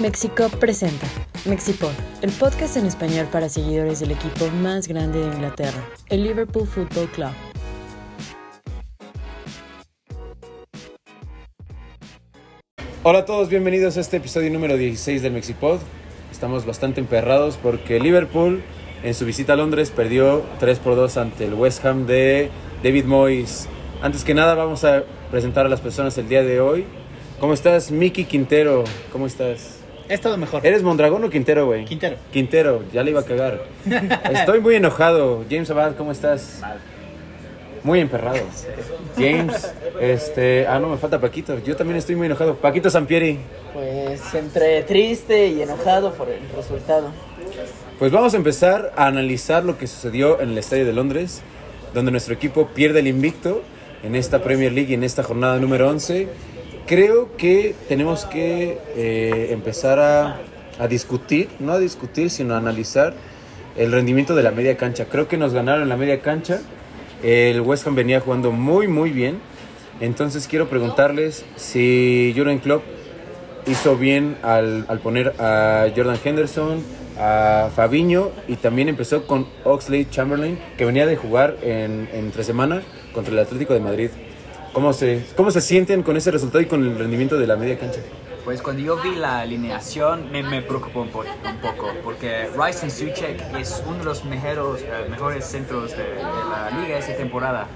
Mexico presenta Mexipod, el podcast en español para seguidores del equipo más grande de Inglaterra, el Liverpool Football Club. Hola a todos, bienvenidos a este episodio número 16 del Mexipod. Estamos bastante emperrados porque Liverpool en su visita a Londres perdió 3 por 2 ante el West Ham de David Moyes. Antes que nada vamos a presentar a las personas el día de hoy. ¿Cómo estás, Miki Quintero? ¿Cómo estás? He estado mejor. ¿Eres Mondragón o Quintero, güey? Quintero. Quintero, ya le iba a cagar. Estoy muy enojado. James Abad, ¿cómo estás? Muy emperrado. James, este. Ah, no, me falta Paquito. Yo también estoy muy enojado. Paquito Sampieri. Pues entre triste y enojado por el resultado. Pues vamos a empezar a analizar lo que sucedió en el Estadio de Londres, donde nuestro equipo pierde el invicto en esta Premier League y en esta jornada número 11. Creo que tenemos que eh, empezar a, a discutir, no a discutir, sino a analizar el rendimiento de la media cancha. Creo que nos ganaron la media cancha. El West Ham venía jugando muy, muy bien. Entonces quiero preguntarles si Jurgen Klopp hizo bien al, al poner a Jordan Henderson, a Fabiño y también empezó con Oxley Chamberlain, que venía de jugar en, entre semana contra el Atlético de Madrid. ¿Cómo se, ¿Cómo se sienten con ese resultado y con el rendimiento de la media cancha? Pues cuando yo vi la alineación me, me preocupó un, po- un poco porque y Suchek es uno de los mejores, eh, mejores centros de, de la liga esta temporada.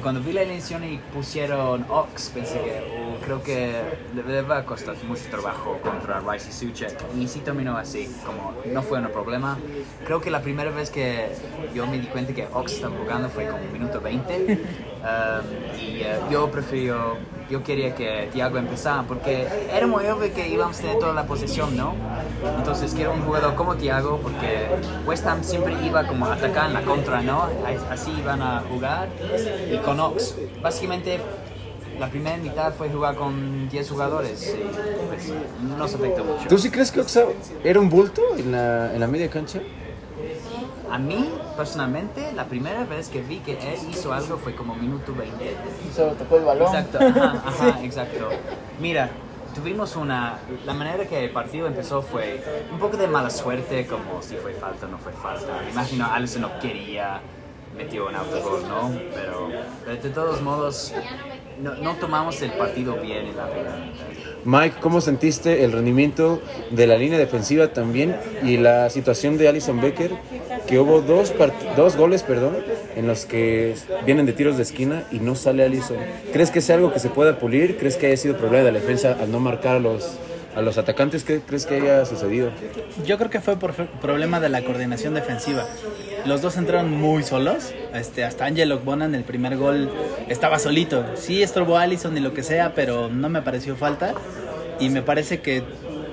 Cuando vi la alineación y pusieron Ox pensé que oh, creo que le, va a costar mucho trabajo contra Rice y Suchek y sí terminó así, como no fue un problema. Creo que la primera vez que yo me di cuenta que Ox estaba jugando fue como minuto 20 um, y eh, yo prefiero yo quería que Thiago empezara porque era muy obvio que íbamos a tener toda la posesión, ¿no? Entonces quiero un jugador como Thiago porque West Ham siempre iba como a atacar en la contra, ¿no? Así iban a jugar y con Ox. Básicamente la primera mitad fue jugar con 10 jugadores y pues, no nos afectó mucho. ¿Tú sí crees que Oxa era un bulto en la, en la media cancha? A mí, personalmente, la primera vez que vi que él hizo algo fue como minuto 20. Solo tocó el balón. Exacto, ajá, ajá, exacto. Mira, tuvimos una... La manera que el partido empezó fue un poco de mala suerte, como si fue falta o no fue falta. Me imagino Alisson no quería, metió un autogol, ¿no? Pero, de todos modos, no, no tomamos el partido bien en la primera. Mike, ¿cómo sentiste el rendimiento de la línea defensiva también y la situación de Alison Becker? Que hubo dos, dos goles perdón, en los que vienen de tiros de esquina y no sale Alison. ¿Crees que es algo que se pueda pulir? ¿Crees que haya sido problema de la defensa al no marcar los, a los atacantes? ¿Qué crees que haya sucedido? Yo creo que fue por problema de la coordinación defensiva. Los dos entraron muy solos. Este, hasta Angelo Bona en el primer gol estaba solito. Sí estorbó a Allison y lo que sea, pero no me pareció falta. Y me parece que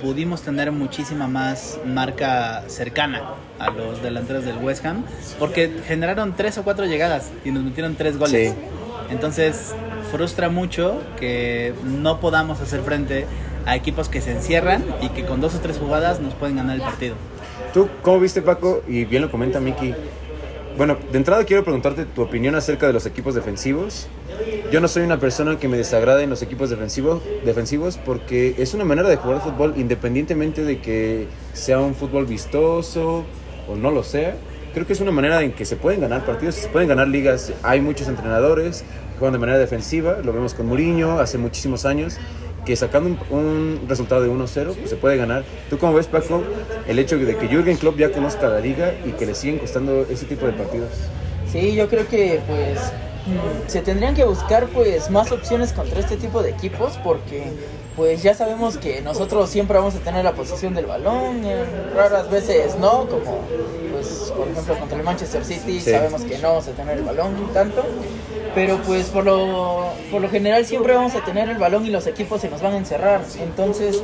pudimos tener muchísima más marca cercana a los delanteros del West Ham. Porque generaron tres o cuatro llegadas y nos metieron tres goles. Sí. Entonces frustra mucho que no podamos hacer frente a equipos que se encierran y que con dos o tres jugadas nos pueden ganar el partido. ¿Tú cómo viste, Paco? Y bien lo comenta Miki. Bueno, de entrada quiero preguntarte tu opinión acerca de los equipos defensivos. Yo no soy una persona que me desagrade en los equipos defensivos, defensivos porque es una manera de jugar fútbol independientemente de que sea un fútbol vistoso o no lo sea. Creo que es una manera en que se pueden ganar partidos, se pueden ganar ligas. Hay muchos entrenadores que juegan de manera defensiva, lo vemos con Mourinho hace muchísimos años, que sacando un, un resultado de 1-0 pues se puede ganar. ¿Tú cómo ves, Paco, el hecho de que Jürgen Klopp ya conozca la liga y que le siguen costando ese tipo de partidos? Sí, yo creo que pues se tendrían que buscar pues más opciones contra este tipo de equipos porque pues ya sabemos que nosotros siempre vamos a tener la posición del balón, en raras veces no, como pues por ejemplo contra el Manchester City Sí. sabemos que no vamos a tener el balón tanto, pero pues por lo, por lo general siempre vamos a tener el balón y los equipos se nos van a encerrar, entonces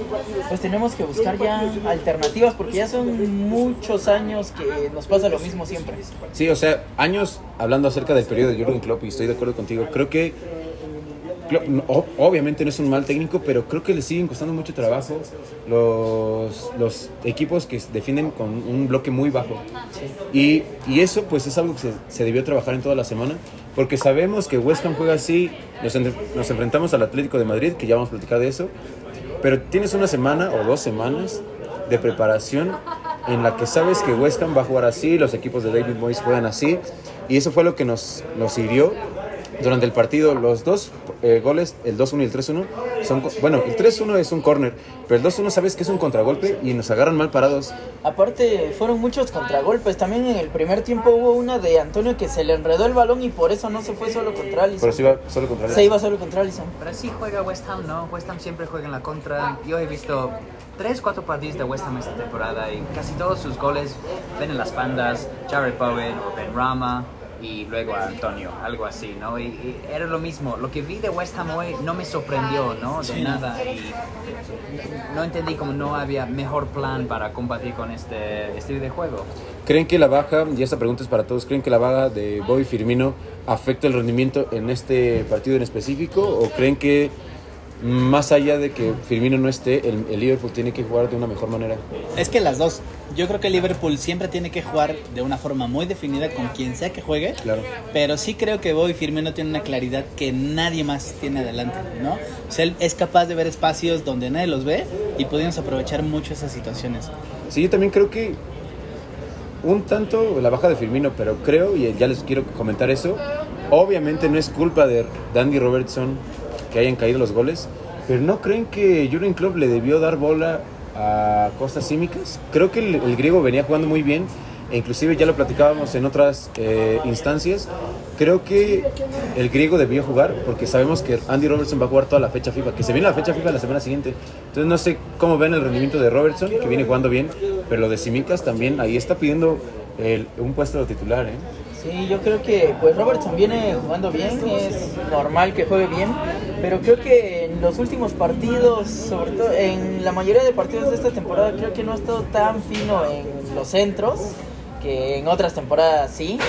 pues tenemos que buscar ya alternativas porque ya son muchos años que nos pasa lo mismo siempre. Sí, o sea, años hablando acerca del periodo de Jürgen Klopp y estoy de acuerdo contigo. Creo que Klopp, no, o- obviamente no es un mal técnico, pero creo que le siguen costando mucho trabajo los, los equipos que defienden con un bloque muy bajo. Y, y eso pues es algo que se, se debió trabajar en toda la semana, porque sabemos que West Ham juega así, nos, enfrentamos al Atlético de Madrid, que ya vamos a platicar de eso, pero tienes una semana o dos semanas de preparación en la que sabes que West Ham va a jugar así, los equipos de David Moyes juegan así, y eso fue lo que nos, nos hirió durante el partido. Los dos eh, goles, el 2-1 y el 3-1, son, co- bueno, el 3-1 es un corner, pero el 2-1 sabes que es un contragolpe y nos agarran mal parados. Aparte, fueron muchos contragolpes. También en el primer tiempo hubo una de Antonio que se le enredó el balón y por eso no se fue solo contra Alisson. Pero se iba solo contra Se iba solo contra Alisson. Pero así juega West Ham, ¿no? West Ham siempre juega en la contra. Yo he visto tres, cuatro partidos de West Ham esta temporada y casi todos sus goles ven en las bandas, Jared Bowen o Ben Rama y luego a Antonio, algo así, ¿no? Y, y era lo mismo. Lo que vi de West Ham hoy no me sorprendió, ¿no? De nada. Y no entendí como no había mejor plan para combatir con este estilo de juego. ¿Creen que la baja, y esta pregunta es para todos, ¿creen que la baja de Bobby Firmino afecta el rendimiento en este partido en específico? ¿O creen que más allá de que Firmino no esté, el, el Liverpool tiene que jugar de una mejor manera? Es que las dos. Yo creo que Liverpool siempre tiene que jugar de una forma muy definida con quien sea que juegue. Claro. Pero sí creo que Bobby Firmino tiene una claridad que nadie más tiene adelante, ¿no? O sea, él es capaz de ver espacios donde nadie los ve y podemos aprovechar mucho esas situaciones. Sí, yo también creo que un tanto la baja de Firmino, pero creo, y ya les quiero comentar eso, obviamente no es culpa de Dandy Robertson que hayan caído los goles, pero ¿no creen que Jurgen Klopp le debió dar bola a Costas Címicas? Creo que el, el griego venía jugando muy bien, e inclusive ya lo platicábamos en otras eh, instancias, creo que el griego debió jugar porque sabemos que Andy Robertson va a jugar toda la fecha FIFA, que se viene la fecha FIFA la semana siguiente. Entonces no sé cómo ven el rendimiento de Robertson, que viene jugando bien, pero lo de Simicas también, ahí está pidiendo el- un puesto de titular. ¿eh? Sí, yo creo que pues Robertson viene jugando bien, es normal que juegue bien, pero creo que en los últimos partidos, sobre todo en la mayoría de partidos de esta temporada, creo que no ha estado tan fino en los centros, que en otras temporadas sí.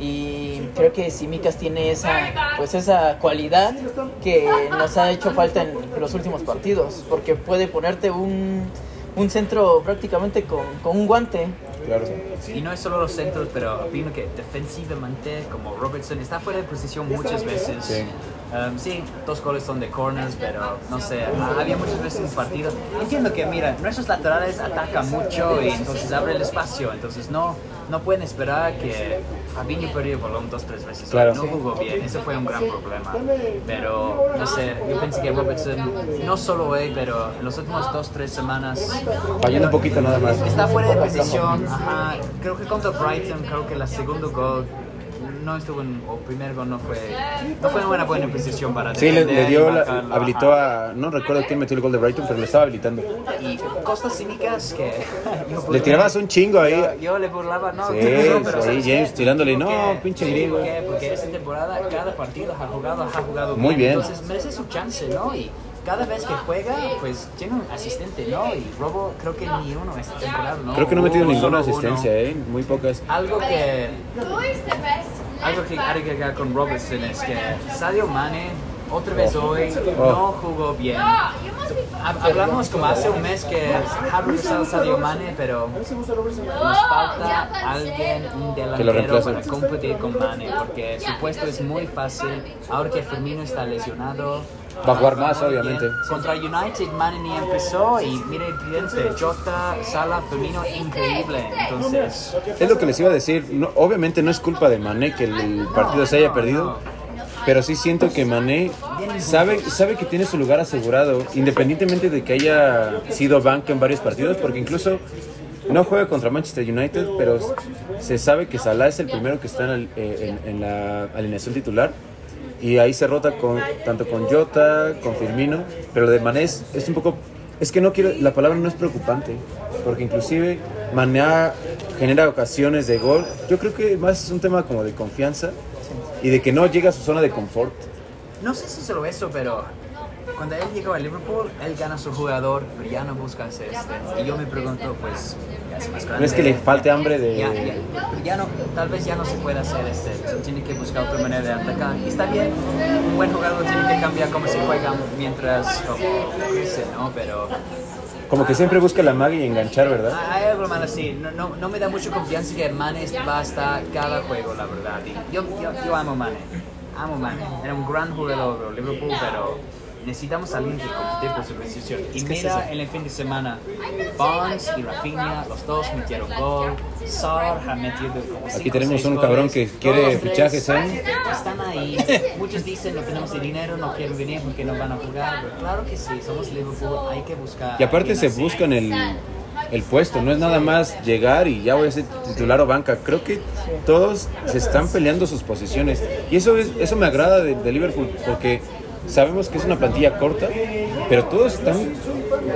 Y creo que Simicas tiene esa pues esa cualidad que nos ha hecho falta en los últimos partidos, porque puede ponerte un, un centro prácticamente con, con un guante. Claro. Y no es solo los centros, pero opino que defensivamente, como Robertson, está fuera de posición muchas veces. Sí. Um, sí, dos goles son de corners, pero no sé, ha- había muchas veces el partido. Entiendo que, mira, nuestros laterales atacan mucho y entonces abre el espacio, entonces no, no pueden esperar que Fabinho perdió el balón dos, tres veces. Claro. No jugó bien, eso fue un gran problema. Pero, no sé, yo pensé que Robertson, no solo hoy, pero en los últimos dos, tres semanas, Fallando un poquito nada más. Está fuera de posición, ajá. Creo que contra Brighton, creo que la segundo gol no estuvo en, o primer gol no fue, no fue una buena posición para Sí, le, le dio, la- marcarlo, habilitó ajá. a, no recuerdo quién metió el gol de Brighton, pero le estaba habilitando. Y costas cínicas que yo Le tirabas un chingo ahí. yo, yo le burlaba, no, Sí, no, pero sí, ¿sabes James qué? tirándole, no, Porque- pinche sí, griego. ¿por qué? Porque esta temporada cada partido ha jugado, ha jugado Muy bien. Entonces merece su chance, ¿no? Y cada vez que juega, pues tiene un asistente, ¿no? Y Robo creo que ni uno esta temporada, ¿no? Creo que no ha metido ninguna asistencia, ¿eh? Muy pocas. Algo que algo que hay que agregar con Robertson es que Sadio Mane otra vez hoy no jugó bien. Ha- Hablamos como hace un mes que ha regresado Sadio Mane, pero nos falta alguien, un delantero para competir con Mane, porque su puesto es muy fácil. Ahora que Firmino está lesionado, Va a jugar más, obviamente. Contra United, Mane ni empezó y mire, evidente, Jota, Sala, Firmino, increíble. Entonces, Es lo que les iba a decir. No, obviamente no es culpa de Mané que el partido se haya perdido. Pero sí siento que Mané sabe, sabe que tiene su lugar asegurado, independientemente de que haya sido banca en varios partidos, porque incluso no juega contra Manchester United, pero se sabe que Salah es el primero que está en, el- eh, en- en la alineación titular. Y ahí se rota con, tanto con Jota, con Firmino, pero de Mané es, es un poco... Es que no quiero, la palabra no es preocupante, porque inclusive Mané genera ocasiones de gol. Yo creo que más es un tema como de confianza y de que no llega a su zona de confort. No sé si solo eso, pero cuando él llegó a Liverpool, él gana a su jugador, pero ya no busca hacer este. Y yo me pregunto, pues, ya es más grande. No es que le falte hambre de... Ya, ya, ya no, tal vez ya no se puede hacer este. Tiene que buscar otra manera de atacar. Y está bien, un buen jugador tiene que cambiar cómo se juega mientras como, crece, ¿no? Pero Como que siempre busca la magia y enganchar, ¿verdad? hay algo mal así. No, no, no me da mucha confianza que Mane va a estar cada juego, la verdad. Y yo, yo, yo amo Mane. Amo Mane. Era un gran jugador de Liverpool, pero necesitamos a alguien que compite por su posición. Y Es es mira, eso. en el fin de semana, Barnes y Rafinha, los dos metieron gol. Sar ha metido como Aquí cinco, tenemos un goles. cabrón que quiere fichajes, ¿eh? Están ahí. Muchos dicen no tenemos el dinero, no quieren venir porque no van a jugar. Pero claro que sí, somos Liverpool, hay que buscar. Y aparte se así. buscan el, el puesto, no es nada más llegar y ya voy a ser titular o banca. Creo que todos se están peleando sus posiciones. Y eso, es, eso me agrada de, de Liverpool, porque sabemos que es una plantilla corta, pero todos están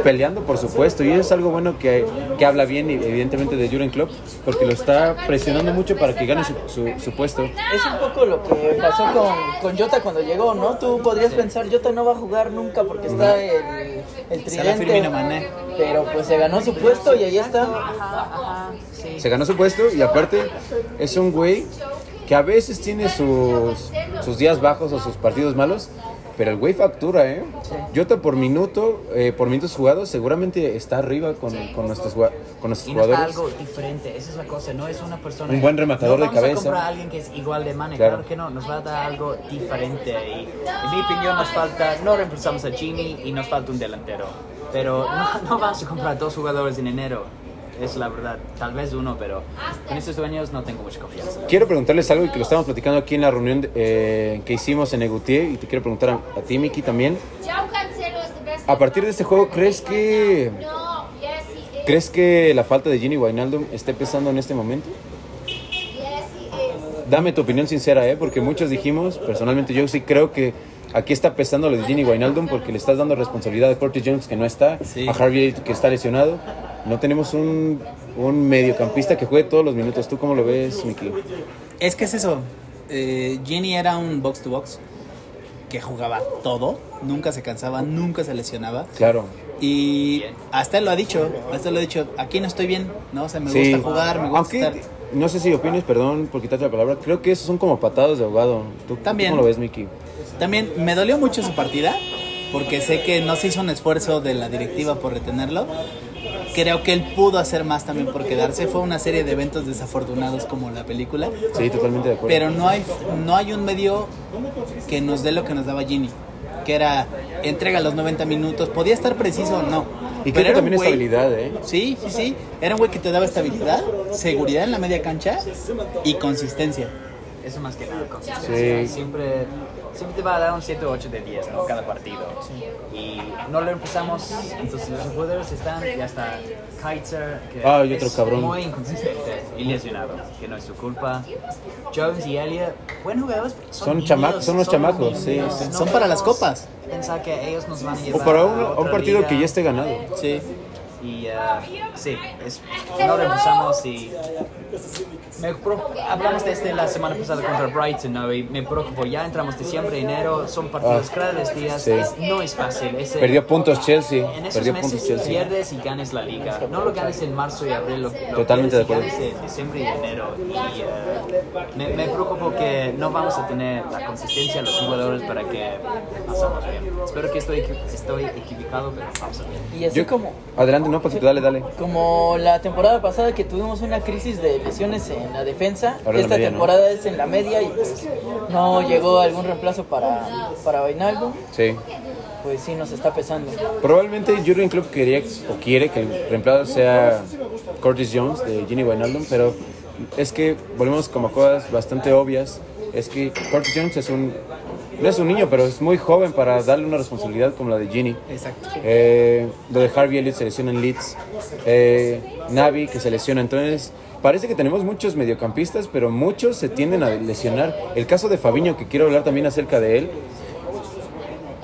peleando por su puesto. Y es algo bueno que, que habla bien, evidentemente, de Jurgen Klopp, porque lo está presionando mucho para que gane su, su- su puesto. Es un poco lo que pasó con, con Jota cuando llegó, ¿no? Tú podrías pensar, Jota no va a jugar nunca porque está el, el tridente. Firmino Mané. Pero pues se ganó su puesto y ahí está. Ajá, ajá, sí. se ganó su puesto y aparte es un güey que a veces tiene sus, sus días bajos o sus partidos malos, pero el güey factura, ¿eh? Jota por minuto, eh, por minutos jugados, seguramente está arriba con, con nuestros, con nuestros Y no está jugadores. algo diferente, esa es la cosa, no es una persona... Un buen rematador no de vamos cabeza. a comprar a alguien que es igual de Mane, Claro. claro. que no, nos va a dar algo diferente. Y en mi opinión nos falta, no reemplazamos a Jimmy y nos falta un delantero. Pero no, no vamos a comprar dos jugadores en enero, es la verdad. Tal vez uno, pero con estos dueños no tengo mucha confianza. Quiero preguntarles algo y que lo estamos platicando aquí en la reunión eh, que hicimos en Egutier y te quiero preguntar a, a ti, Miki, también. João Cancelo es the best. A partir de este juego, ¿crees que is. crees que la falta de Gini Wijnaldum esté pesando en este momento? Is. Dame tu opinión sincera, ¿eh? porque muchos dijimos, personalmente yo sí creo que aquí está pesando lo de Gini Wijnaldum porque le estás dando responsabilidad a Curtis Jones que no está, Sí. a Harvey que está lesionado. No tenemos un, un mediocampista que juegue todos los minutos. ¿Tú cómo lo ves, Miki? Es que es eso. Eh, Gini era un box to box que jugaba todo, nunca se cansaba, nunca se lesionaba. Claro. Y hasta él lo ha dicho, hasta él lo ha dicho, aquí no estoy bien, ¿no? O sea, me Sí. gusta jugar, me gusta Aunque, estar... no sé si opines, perdón por quitarte la palabra, creo que esos son como patadas de ahogado. ¿Tú, tú También. cómo lo ves, Miki? También me dolió mucho su partida, porque sé que no se hizo un esfuerzo de la directiva por retenerlo. Creo que él pudo hacer más también por quedarse. Fue una serie de eventos desafortunados como la película. Sí, totalmente de acuerdo. Pero no hay, no hay un medio que nos dé lo que nos daba Gini. Que era entrega los 90 minutos. Podía estar preciso o no. y creo pero que también güey- estabilidad, ¿eh? Sí, sí, sí. Era un güey que te daba estabilidad, seguridad en la media cancha y consistencia. Eso más que nada, consistencia. Sí. Siempre, siempre te va a dar un 7 o 8 de 10, ¿no? Cada partido. Y no lo empezamos, entonces los jugadores están, ya está Kaiser, que Ah, y otro es cabrón. muy inconsistente y lesionado, que no es su culpa. Jones y Elliot, buenos jugadores, Son niños, chama- son unos chamacos, sí, niños, sí. no Son para las copas. Pensar que ellos nos van a O llevar para a un, a un partido liga. que ya esté ganado. Sí. Y ah, sí, es, no empezamos y me hablamos de este la semana pasada contra Brighton, ¿no? Y me preocupo, ya entramos diciembre, enero, son partidos Ah, cada tres días, sí. es- no es fácil. ese- Perdió puntos Chelsea. En esos Perdió meses puntos Chelsea. pierdes y ganes la liga. No lo ganes en marzo y abril, lo, lo Totalmente de acuerdo. ganes en diciembre y enero. Y ah, me, me preocupo que no vamos a tener la consistencia de los jugadores para que pasamos bien. Espero que estoy, estoy equivocado, pero vamos a ver. Y así Yo- como, Adelante, no, Paquito, dale, dale. como la temporada pasada que tuvimos una crisis de lesiones en la defensa, Ahora en la esta temporada es en la media y pues no llegó algún reemplazo para, para Wijnaldum, Sí. pues sí nos está pesando. Probablemente Jurgen Klopp quería o quiere que el reemplazo sea Curtis Jones de Ginny Wijnaldum, pero es que volvemos como a cosas bastante obvias. Es que Curtis Jones es un no es un niño, pero es muy joven para darle una responsabilidad como la de Ginny. Exacto. Eh, lo de Harvey Elliott se lesiona en Leeds. Eh, Navi que se lesiona. Entonces, parece que tenemos muchos mediocampistas, pero muchos se tienden a lesionar. El caso de Fabiño, que quiero hablar también acerca de él.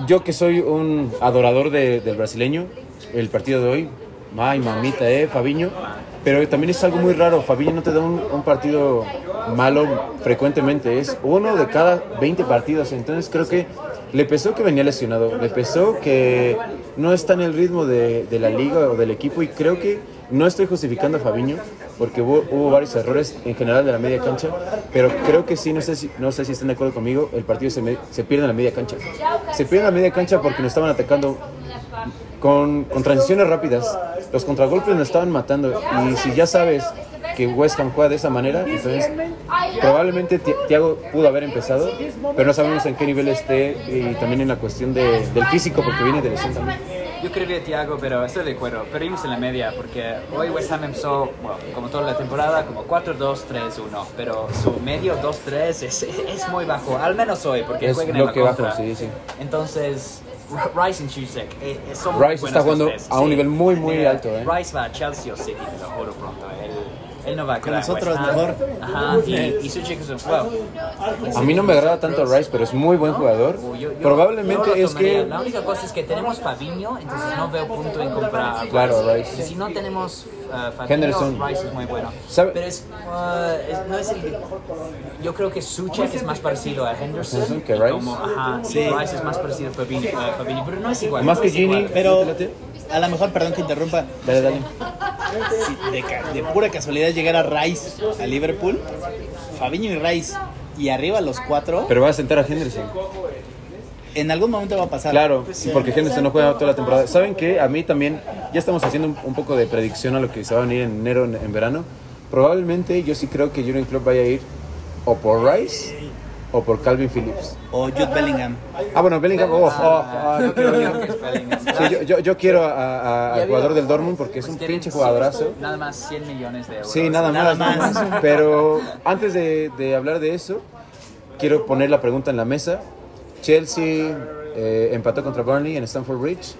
Yo que soy un adorador de- del brasileño, el partido de hoy, ay mamita, eh, Fabiño. Pero también es algo muy raro, Fabiño no te da un, partido malo frecuentemente, es uno de cada 20 partidos. Entonces creo que le pesó que venía lesionado, le pesó que no está en el ritmo de, de la liga o del equipo y creo que no estoy justificando a Fabiño porque hubo, varios errores en general de la media cancha, pero creo que sí, no sé si, no sé si están de acuerdo conmigo, el partido se, se pierde en la media cancha. Se pierde en la media cancha porque nos estaban atacando con, con transiciones rápidas. Los contragolpes nos estaban matando. Y si ya sabes que West Ham juega de esa manera, entonces probablemente Thiago pudo haber empezado, pero no sabemos en qué nivel esté y también en la cuestión de- del físico porque viene de lesión también. Yo creo que Thiago, pero estoy de acuerdo. Perdimos en la media porque hoy West Ham empezó, bueno, como toda la temporada, como 4-2-3-1. Pero su medio 2-3 es, es muy bajo, al menos hoy, porque Es juegan en la bloque bajo, contra. sí, sí. Entonces, Rice y Chusek eh, eh, son Rice está jugando tres, a un nivel muy, muy Mira, alto, ¿eh? Rice va a Chelsea o City, te lo juro pronto. Él, él no va a Con en nosotros Ham. mejor. Ajá, y, y Suchek es un... Well, A mí no me agrada tanto Rice, pero es muy buen jugador. Yo- yo- Probablemente yo es que La única cosa es que tenemos Fabinho, entonces no veo punto en comprar a Claro, Rice. Y si no tenemos uh, Fabinho, Henderson. Rice es muy bueno. ¿Sabe? Pero es, uh, es- no es el... Yo creo que Suchek es más parecido a Henderson. Henderson que Rice. Como, ajá, Sí. Rice es más parecido a a Fabinho, pero no es igual. más no que. Gini, Pero a lo mejor, perdón que interrumpa, Dale, dale. si de, de pura casualidad llegara Rice a Liverpool, Fabinho y Rice y arriba los cuatro, Pero va a sentar a Henderson. En algún momento va a pasar. Claro, porque Henderson no juega toda la temporada. ¿Saben qué? A mí también, ya estamos haciendo un, un poco de predicción a lo que se va a venir en enero, en, en verano. Probabbelmente yo sí creo que Jurgen Klopp vaya a ir o por Rice o por Calvin Phillips. O Jude Bellingham. Ah, bueno, Bellingham. Oh, oh, Bellingham. Sí, yo, yo, yo quiero a- a- al jugador del Dortmund porque es un Pues pinche jugadorazo. Nada más 100 millones de euros. Sí, nada, nada más. más. Pero antes de, de hablar de eso, quiero poner la pregunta en la mesa. Chelsea eh, empató contra Burnley en Stamford Bridge.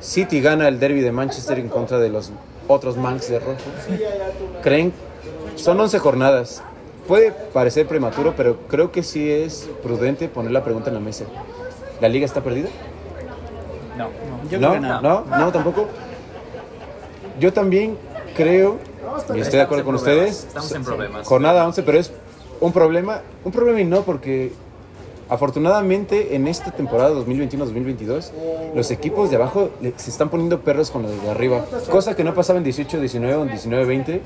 City gana el derby de Manchester en contra de los otros Manx de rojo. ¿Creen? Son 11 jornadas. Puede parecer prematuro, pero creo que sí es prudente poner la pregunta en la mesa. ¿La liga está perdida? No. Yo no, creo que no. no, no, tampoco. Yo también creo, y estoy de acuerdo con Estamos en problemas, ustedes, estamos en problemas. jornada 11, pero es un problema, un problema y no porque afortunadamente en esta temporada 2021-2022 los equipos de abajo se están poniendo perros con los de arriba, cosa que no pasaba en 18-19 o en 19-20,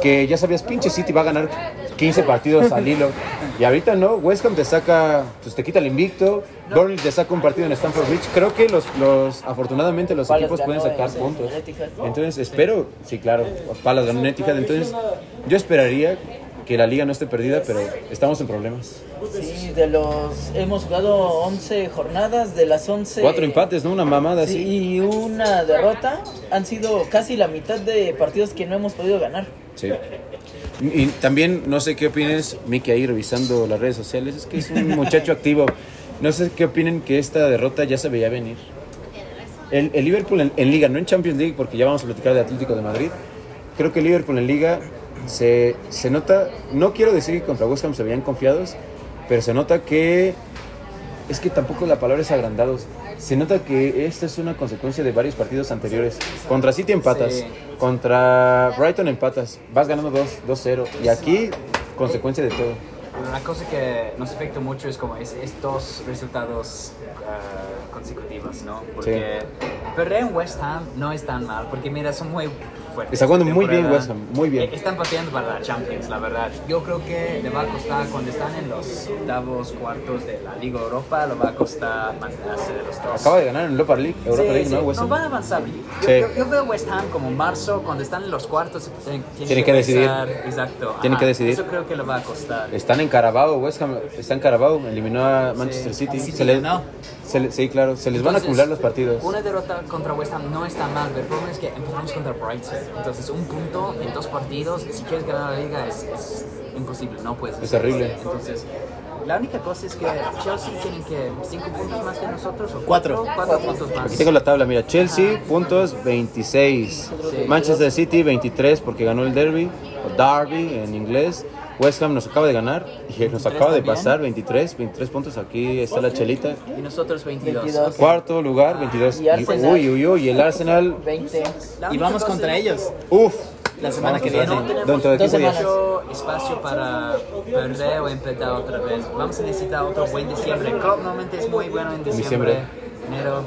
que ya sabías, pinche City va a ganar 15 partidos al hilo. Y ahorita no, West Ham te saca, pues te quita el invicto, Burnley te saca un partido en Stamford Bridge. Creo que los, los afortunadamente los equipos pueden sacar puntos. Entonces espero, sí, claro, Palas ganó en Etihad, entonces yo esperaría que la liga no esté perdida, pero estamos en problemas. Sí, de los. Hemos jugado 11 jornadas, de las 11. Cuatro empates, ¿no? Una mamada Sí, así. y una derrota. Han sido casi la mitad de partidos que no hemos podido ganar. Sí. Y también, no sé qué opines, Miki ahí revisando las redes sociales, es que es un muchacho activo. No sé qué opinen que esta derrota ya se veía venir. El, el Liverpool en, en Liga, no en Champions League, porque ya vamos a platicar de Atlético de Madrid. Creo que el Liverpool en Liga se, se nota, no quiero decir que contra West Ham se veían confiados, pero se nota que, es que tampoco la palabra es agrandados. Se nota que esta es una consecuencia de varios partidos anteriores. Contra City empatas, Sí. contra Brighton empatas, vas ganando 2 2-0. Y aquí, consecuencia de todo. Una cosa que nos afecta mucho es como es, estos resultados ah, consecutivos, ¿no? Porque perder en West Ham no es tan mal, porque mira, son muy fuertes. Está jugando muy bien. West Ham, muy bien. Eh, Están pateando para la Champions, la verdad. Yo creo que le va a costar, cuando están en los octavos, cuartos de la Liga Europa, le va a costar mantenerse de los dos. Acaba de ganar en Europa League, Europa Sí, League, sí, ¿no? West no Ham. van a avanzar. Yo, Sí. yo- yo veo West Ham como marzo, cuando están en los cuartos, tienen, Tienen que decidir. pensar- Exacto. Tienen ajá. que decidir. Eso creo que le va a costar. Están en Carabao, West Ham está en Carabao, eliminó a Manchester City. Sí, Se les- se sí, claro, se les van a Entonces, acumular los partidos. Una derrota contra West Ham no está mal, pero el problema es que empezamos contra Brighton. Entonces, un punto en dos partidos, si quieres ganar la liga, es, es imposible, no puedes. Es terrible. Entonces, la única cosa es que Chelsea tienen que cinco puntos más que nosotros o Cuatro. cuatro puntos más. Aquí tengo la tabla, mira, Chelsea puntos 26, Sí. Manchester City 23 porque ganó el derby, o derby en inglés. West Ham nos acaba de ganar y nos acaba de también. pasar 23, 23 puntos. Aquí está la chelita. Y nosotros 22. 22. Cuarto lugar, 22. Y Arsenal. uy, uy, uy, y el Arsenal, 20. La Y vamos contra ellos uff. la semana que que no viene. tenemos Dentro de dos 15 días. espacio para perder o empatar otra vez. Vamos a necesitar otro buen diciembre. Klopp normalmente es muy bueno en diciembre. Diciembre. Enero.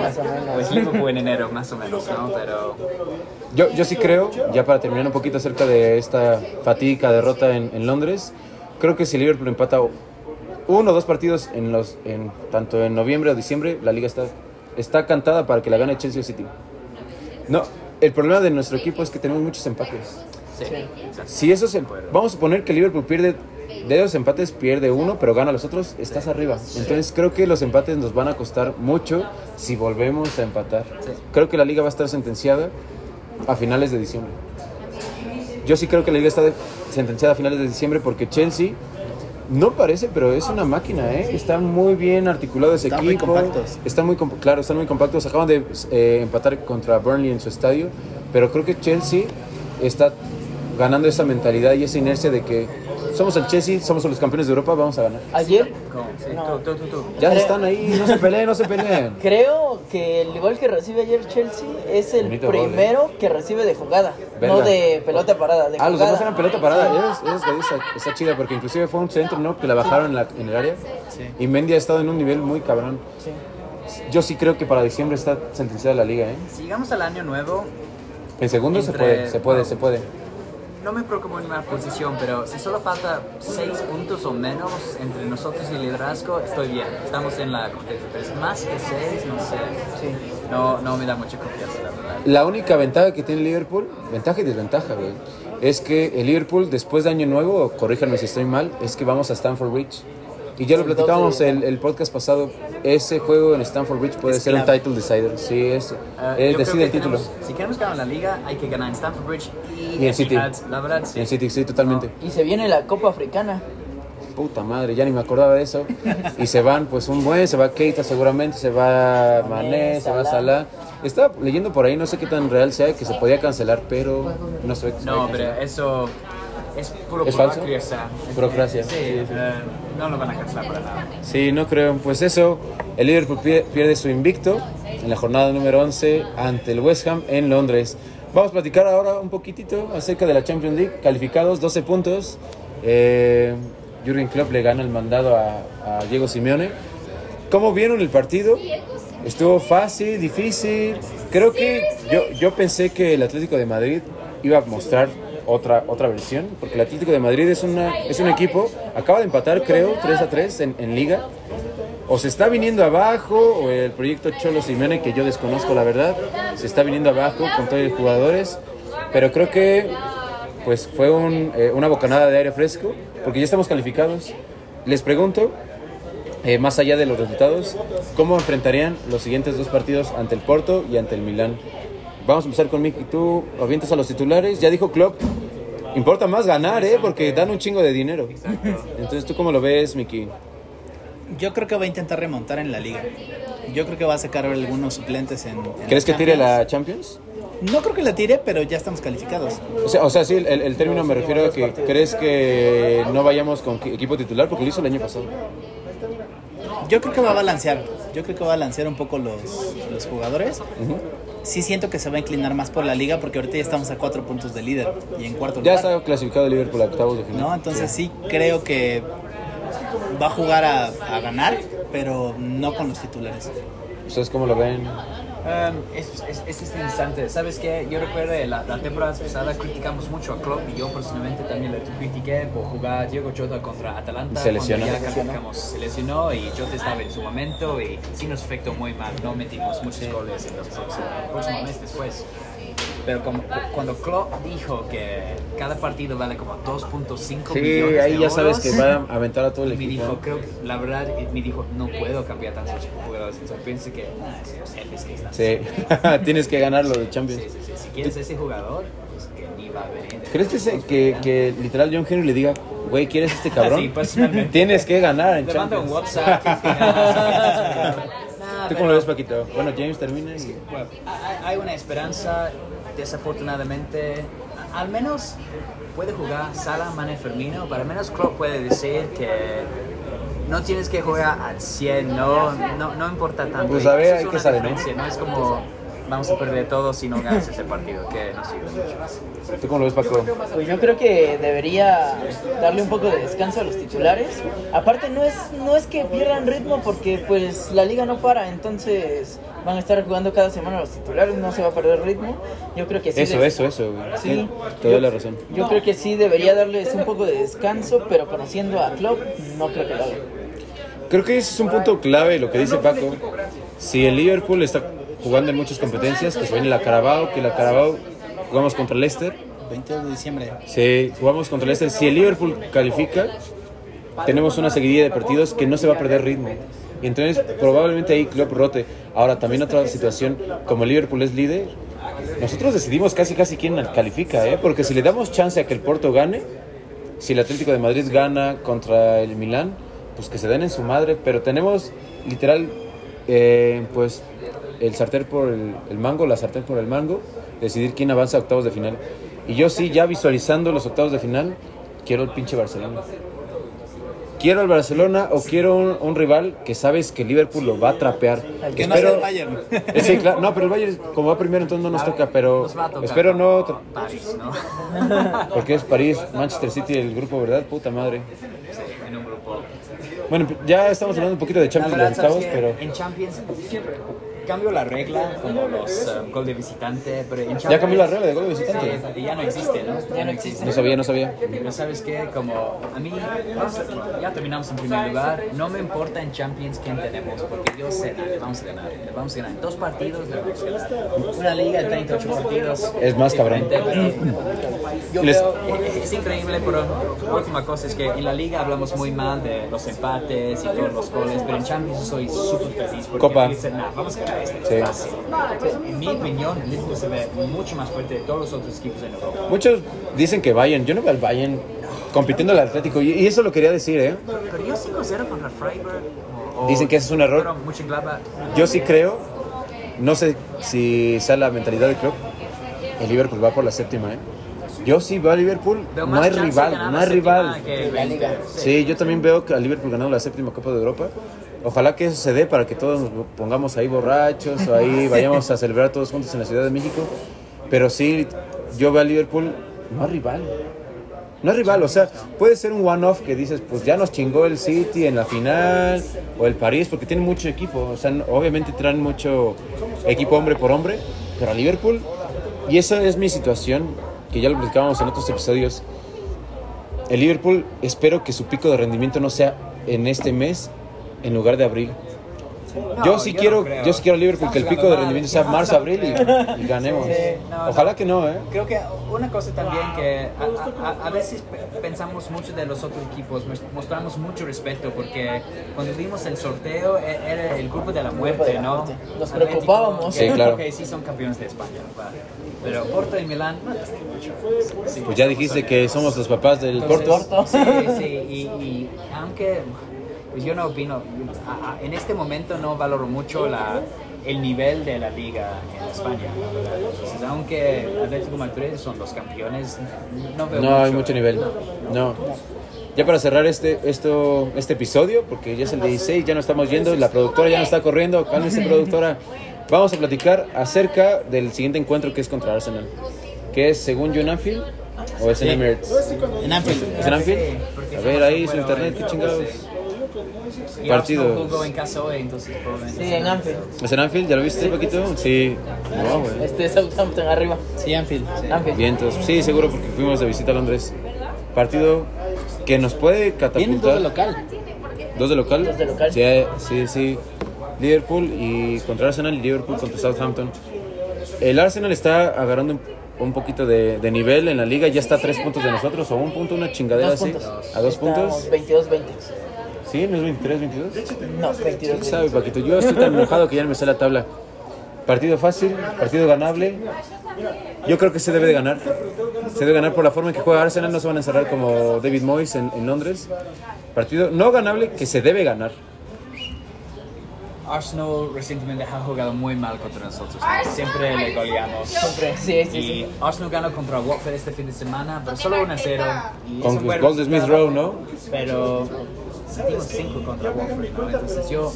Más o menos. Pues Liverpool en enero, más o menos, ¿no? Pero Yo, yo sí creo, ya para terminar un poquito acerca de esta fatídica derrota en, en Londres, creo que si Liverpool empata uno o dos partidos en los, en, tanto en noviembre o diciembre, la liga está, está cantada para que la gane Chelsea o City. No, el problema de nuestro equipo es que tenemos muchos empates. Sí. Si esos, em- vamos a suponer que Liverpool pierde de esos empates pierde uno, pero gana los otros, estás arriba. Entonces creo que los empates nos van a costar mucho si volvemos a empatar. Creo que la liga va a estar sentenciada a finales de diciembre. Yo sí creo que la liga está sentenciada a finales de diciembre porque Chelsea no parece, pero es una máquina, ¿eh? Está muy bien articulado ese Están muy equipo. compactos. Están muy comp- claro, están muy compactos. Acaban de eh, empatar contra Burnley en su estadio, pero creo que Chelsea está ganando esa mentalidad y esa inercia de que somos el Chelsea, somos los campeones de Europa, vamos a ganar. Ayer ¿Cómo? Sí, No. tú, tú, tú, tú. Ya Creo- están ahí, no se peleen, no se peleen. creo que el gol que recibe ayer Chelsea es el Bonito gol, ¿eh? primero que recibe de jugada, no de pelota parada, de Ah, los demás eran pelota parada. Esa, esa estadística está chida porque inclusive fue un centro, ¿no? Que la bajaron en, la- en el área. Sí. Y Mendy ha estado en un nivel muy cabrón. Sí. Yo sí creo que para diciembre está sentenciada la liga, ¿eh? Si llegamos al año nuevo, En segundo se Entre- puede, se puede, se puede. No me preocupo en una posición, pero si solo falta 6 puntos o menos entre nosotros y el liderazgo, estoy bien. Estamos en la competencia, pero es más que 6, no sé. No, no me da mucha confianza, la verdad. La única ventaja que tiene Liverpool, ventaja y desventaja, güey, es que el Liverpool después de Año Nuevo, corríjanme si estoy mal, es que vamos a Stamford Bridge. Y ya lo El 12 platicábamos el, el podcast pasado, ese juego en Stamford Bridge puede Es ser un clave. title decider. Sí, es, creo decide el título. tenemos- si queremos ganar la liga, hay que ganar en Stamford Bridge y, Y en City. La verdad, sí. En City, sí, totalmente. Y se viene la Copa Africana. Puta madre, ya ni me acordaba de eso. Y se van, pues un buen, se va Keita seguramente, se va Mané, se va Salah. Estaba leyendo por ahí, no sé qué tan real sea, que se podía cancelar, pero no sé. No, pero eso es puro ¿Es falso? burocracia. Burocracia. Sí, Sí, sí. eh, no lo van a cancelar para nada. Sí, no creo. Pues eso, el Liverpool pie- pierde su invicto en la jornada número 11 ante el West Ham en Londres. Vamos a platicar ahora un poquitito acerca de la Champions League. Calificados, 12 puntos. Eh, Jürgen Klopp le gana el mandado a, a Diego Simeone. ¿Cómo vieron el partido? Estuvo fácil, difícil. Creo que yo, yo pensé que el Atlético de Madrid iba a mostrar otra, otra versión, porque el Atlético de Madrid es, una, es un equipo, acaba de empatar creo 3 a 3 en, liga, o se está viniendo abajo, o el proyecto Cholo Simeone, que yo desconozco la verdad, se está viniendo abajo con todos los jugadores, pero creo que pues fue un, eh, una bocanada de aire fresco, porque ya estamos calificados. Les pregunto, eh, más allá de los resultados, ¿cómo enfrentarían los siguientes dos partidos ante el Porto y ante el Milán? Vamos a empezar con Miki. Tú avientas a los titulares. Ya dijo Klopp, importa más ganar, ¿eh? Porque dan un chingo de dinero. Entonces, ¿tú cómo lo ves, Miki? Yo creo que va a intentar remontar en la liga. Yo creo que va a sacar algunos suplentes en. en ¿Crees que tire la Champions? No creo que la tire, pero ya estamos calificados. O sea, o sea sí, el, el término me refiero a que crees que no vayamos con equipo titular porque lo hizo el año pasado. Yo creo que va a balancear. Yo creo que va a balancear un poco los, los jugadores. Ujú. Sí siento que se va a inclinar más por la liga porque ahorita ya estamos a cuatro puntos de líder y en cuarto Ya lugar. está clasificado el Liverpool a octavos de final. ¿no? Entonces sí creo que va a jugar a, a ganar, pero no con los titulares. ¿Ustedes cómo lo ven? Um, es, es, es este instante. ¿Sabes qué? Yo recuerdo la, la temporada pasada criticamos mucho a Klopp y yo personalmente también le critiqué por jugar Diego Jota contra Atalanta. Se lesionó. ya. Se lesionó y Jota estaba en su momento y sí nos afectó muy mal. No metimos muchos goles en los próximos, próximos meses después. Pero como, cuando Klopp dijo que cada partido vale como 2.5 Sí, millones ahí de ya sabes euros, que va a aventar a todo el me equipo. dijo, creo que la verdad, me dijo, no puedo cambiar tantos jugadores. Entonces pienso que, nah, es los jefes que están. Sí, tienes que ganarlo de Champions. Sí, sí, sí. Si quieres ese jugador, pues que ni va a venir. ¿Crees que, se- que, que literal John Henry le diga, güey, ¿quieres este cabrón? Sí. Tienes que ganar en un Champions. WhatsApp. que ganar. Nah, ¿Tú cómo lo ves, Paquito? Bueno, James termina y... bueno, hay una esperanza, desafortunadamente, al menos puede jugar Salah, Mane, Firmino, pero al menos Klopp puede decir que no tienes que jugar al 100, no, no, no importa tanto. Pues a ver, hay que ¿no? Es como vamos a perder todo si no ganas ese partido, que no sirve mucho. ¿Tú cómo lo ves, Paco? Pues yo creo que debería darle un poco de descanso a los titulares. Aparte no es no es que pierdan ritmo porque pues la liga no para, entonces van a estar jugando cada semana los titulares, no se va a perder ritmo. Yo creo que sí. Eso, eso, eso. güey. Sí, Te doy yo- la razón. Yo creo que sí debería darles un poco de descanso, pero conociendo a Klopp no creo que lo haga. Creo que ese es un punto clave lo que dice Paco. Si el Liverpool está jugando en muchas competencias, que se viene la Carabao, que la Carabao jugamos contra el Leicester, 22 de diciembre. Sí, jugamos contra el Leicester. Si el Liverpool califica, tenemos una seguidilla de partidos que no se va a perder ritmo. Y entonces probablemente ahí Klopp rote. Ahora, también otra situación, como el Liverpool es líder, nosotros decidimos casi casi quién califica, ¿eh? Porque si le damos chance a que el Porto gane, si el Atlético de Madrid gana contra el Milán, pues que se den en su madre. Pero tenemos literal, eh, pues, el sartén por el, el mango, la sartén por el mango, decidir quién avanza a octavos de final. Y yo sí, ya visualizando los octavos de final, quiero el pinche Barcelona. Quiero el Barcelona o quiero un, un rival que sabes que Liverpool lo va a trapear. Que Que no sea el Bayern. Eh, Sí, claro. No, pero el Bayern, como va primero, entonces no nos toca. Pero Nos tocar espero no. París, ¿no? Porque es París, Manchester City, el grupo, ¿verdad? Puta madre. Sí, en un grupo. Bueno, ya estamos hablando un poquito de Champions verdad, ¿sabes octavos, pero. En Champions cambio la regla como los um, gol de visitante, pero en. Ya cambió la regla de gol de visitante. Sí, ya no existe, ¿no? Ya no existe. No sabía, no sabía. Pero sabes qué, como a mí, ya terminamos en primer lugar, no me importa en Champions quién tenemos, porque yo sé, le vamos a ganar, le vamos a ganar. En dos partidos le vamos a ganar. Una liga de 38 partidos. Es más cabrón. Yo Les- veo, es, es increíble, pero la última cosa es que en la liga hablamos muy mal de los empates y todos los goles, pero en Champions soy súper feliz porque Copa. dicen, "Nah, vamos a ganar esto, Sí. fácil". En mi opinión, el Liverpool se ve mucho más fuerte de todos los otros equipos en Europa. Muchos dicen que Bayern. Yo no veo al Bayern compitiendo al Atlético. Y, eso lo quería decir, ¿eh? Pero yo 5-0 contra Freiburg. o- Dicen que ese es un error. Yo sí creo, no sé si sea la mentalidad del club, el Liverpool va por la séptima, ¿eh? Yo sí veo a Liverpool, veo no hay rival, no hay rival. Sí, yo también veo que a Liverpool ganando la séptima Copa de Europa. Ojalá que eso se dé para que todos nos pongamos ahí borrachos o ahí vayamos a celebrar todos juntos en la Ciudad de México. Pero sí, yo veo a Liverpool, no hay rival. No hay rival, o sea, puede ser un one-off que dices, pues ya nos chingó el City en la final o el París, porque tienen mucho equipo. O sea, obviamente traen mucho equipo hombre por hombre, pero a Liverpool, y esa es mi situación, que ya lo platicábamos en otros episodios. El Liverpool, espero que su pico de rendimiento no sea en este mes en lugar de abril. No, yo sí yo quiero, no yo sí quiero a Liverpool que el pico de rendimiento sea marzo, abril y, y ganemos. no, Ojalá no. que no, ¿eh? Creo que una cosa también que a, a- a veces pe- pensamos mucho de los otros equipos, mos- mostramos mucho respeto porque cuando vimos el sorteo e- era el grupo de la muerte, ¿no? Nos preocupábamos. Sí, claro. Que sí son campeones de España, pero Porto y Milán. Sí, Pues ya dijiste que somos los papás del Porto. Sí, sí, y, y aunque pues yo no opino, a- a- en este momento no valoro mucho la, el nivel de la liga en España. Entonces, aunque Atlético Madrid son los campeones, no veo No hay mucho nivel. No. Ya para cerrar este, esto, este episodio, porque ya es el 16, ya no estamos yendo, la productora ya no está corriendo. Cálmese, productora. Vamos a platicar acerca del siguiente encuentro que es contra Arsenal. Que es según John Anfield o es en Emirates. En Anfield. ¿Es en Anfield? A ver ahí su internet, qué en- chingados. Partido. Jugó en casa hoy, entonces probablemente Sí, en Anfield. ¿Es en Anfield? ¿Ya lo viste, Paquito? Sí. No, güey. Este Southampton arriba. Sí, Anfield. sí. Anfield. Vientos. Sí, seguro porque fuimos de visita a Londres. Partido que nos puede Vienen dos catapultar. de local. ¿Dos de local? Dos de local. Sí, sí, sí. Liverpool y contra Arsenal y Liverpool contra Southampton. El Arsenal está agarrando un, un poquito de, de nivel en la liga. Ya está a tres puntos de nosotros o un punto, una chingadera Dos así. puntos. A dos Estamos puntos. 22-20. Sí, no es 23, 22. No, ¿Quién 22 sabe, Paquito? Yo estoy tan enojado que ya no me sé la tabla. Partido fácil, partido ganable. Yo creo que se debe de ganar. Se debe ganar por la forma en que juega Arsenal. No se van a encerrar como David Moyes en, en Londres. Partido no ganable que se debe ganar. Arsenal recientemente ha jugado muy mal contra nosotros. Siempre le goleamos. Siempre, sí, sí, Y. Arsenal ganó contra Watford este fin de semana, pero solo 1 a 0. Y es Con gols de Smith Rowe, ¿no? Pero metimos 5 contra Watford, ¿no? Entonces yo,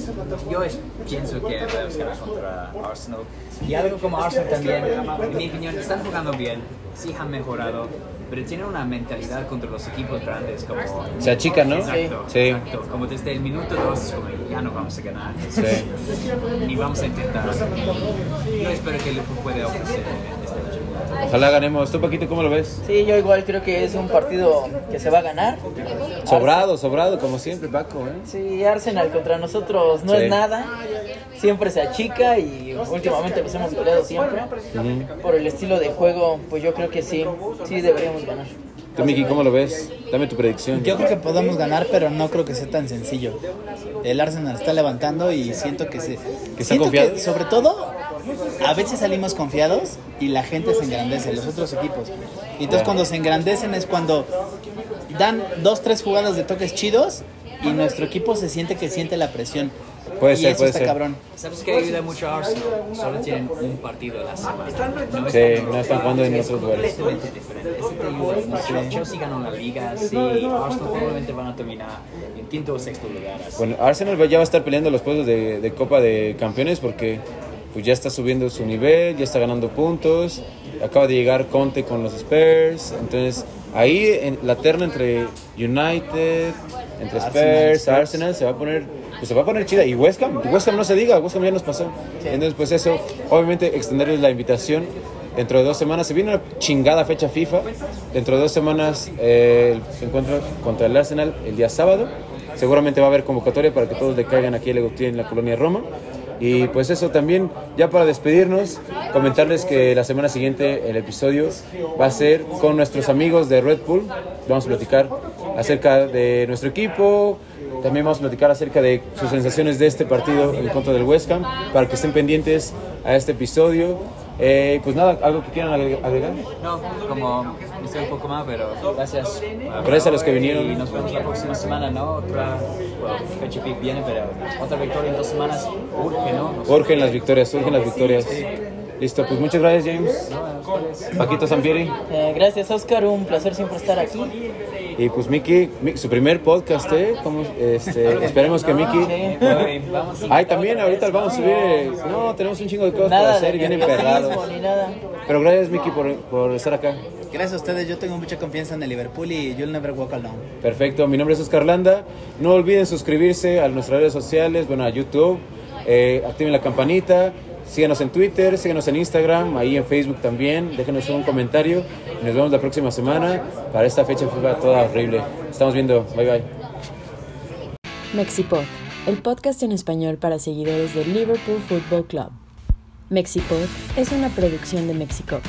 yo es- pienso que debemos ganar contra Arsenal. Y algo como Arsenal también, en mi opinión, están jugando bien, sí han mejorado, pero tienen una mentalidad contra los equipos grandes como... Se achican, ¿no? Exacto, Sí. exacto. Como desde el minuto 2 es como ya no vamos a ganar. Sí. Ni vamos a intentar. yo espero que Liverpool pueda ofrecer. Ojalá ganemos. ¿Tú, Paquito, cómo lo ves? Sí, yo igual creo que es un partido que se va a ganar. Sobrado, sobrado, como siempre, Paco, ¿eh? Sí, Arsenal contra nosotros no Sí. es nada. Siempre se achica y últimamente los hemos goleado siempre. Por el estilo de juego, pues yo creo que sí, sí deberíamos ganar. Tú, Miki, ¿cómo lo ves? Dame tu predicción. Yo creo que podemos ganar, pero no creo que sea tan sencillo. El Arsenal está levantando y siento que se. está siento confiado. que, sobre todo, a veces salimos confiados y la gente se engrandece, los otros equipos. Y entonces, cuando se engrandecen es cuando dan dos, tres jugadas de toques chidos y nuestro equipo se siente que siente la presión. Puede y ser, eso puede está ser. cabrón. ¿Sabes qué ayuda mucho a Arsenal? Solo tienen un partido a la semana. No Sí, están- no están jugando en otros lugares. completamente diferente. Eso te ayuda mucho. Chelsea ganó la liga, sí. Arsenal probablemente van a terminar en quinto o sexto lugar. así. Bueno, Arsenal ya va a estar peleando los puestos de, de Copa de Campeones porque pues ya está subiendo su nivel, ya está ganando puntos. Acaba de llegar Conte con los Spurs. Entonces, ahí en la terna entre United, entre Spurs. Arsenal, se va a poner pues se va a poner chida. Y West Ham, West Ham no se diga, West Ham ya nos pasó. Entonces, pues eso, obviamente extenderles la invitación. Dentro de dos semanas se viene una chingada fecha FIFA. Dentro de dos semanas eh, el encuentro contra el Arsenal el día sábado. Seguramente va a haber convocatoria para que todos le caigan aquí al Egotí en la colonia Roma. Y pues eso también, ya para despedirnos, comentarles que la semana siguiente el episodio va a ser con nuestros amigos de Red Bull. Vamos a platicar acerca de nuestro equipo, también vamos a platicar acerca de sus sensaciones de este partido en contra del West Ham, para que estén pendientes a este episodio. Eh, pues nada, ¿algo que quieran agre- agregar? No, como me estoy un poco más, pero gracias. Gracias a los que vinieron. Y nos vemos la próxima semana, ¿no? Otra bueno, fecha viene, pero otra victoria en dos semanas urge, ¿no? Nos- Urgen las victorias, urgen las victorias. Listo, pues muchas gracias James. Paquito Sampieri. Eh, gracias Oscar, un placer siempre estar aquí. Y pues Miki, Mi- su primer podcast, ¿eh? Como, este, esperemos que Miki... Ay, también ahorita vamos a subir... eh, No, tenemos un chingo de cosas para hacer, bien emperrados. Pero gracias Miki por, por estar acá. Gracias a ustedes, yo tengo mucha confianza en el Liverpool y you'll never walk alone. Perfecto, mi nombre es Oscar Landa. No olviden suscribirse a nuestras redes sociales, bueno, a YouTube. Eh, activen la campanita. Síganos en Twitter, síganos en Instagram, ahí en Facebook también. Déjenos un comentario. Y nos vemos la próxima semana para esta fecha FIFA toda horrible. Estamos viendo. Bye bye. Mexipod, el podcast en español para seguidores del Liverpool Football Club. Mexipod es una producción de Mexicop.